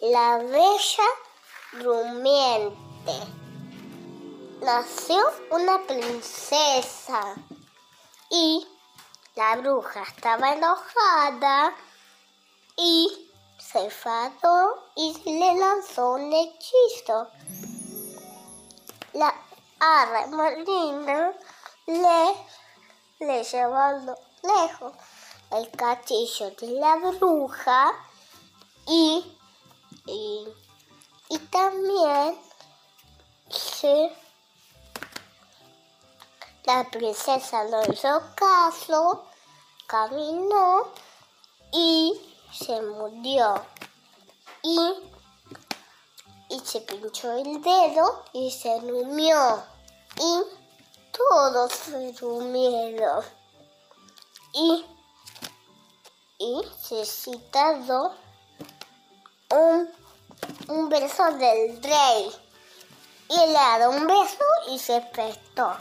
la bella durmiente. Nació una princesa y la bruja estaba enojada y se enfadó y le lanzó un hechizo. La arre marina le, le llevó lejos el castillo de la bruja y, y, y también se, la princesa no hizo caso, caminó y se murió. Y, y se pinchó el dedo y se durmió. Y todos se durmieron. Y, y se citado un, un beso del rey. Y le ha dado un beso y se prestó.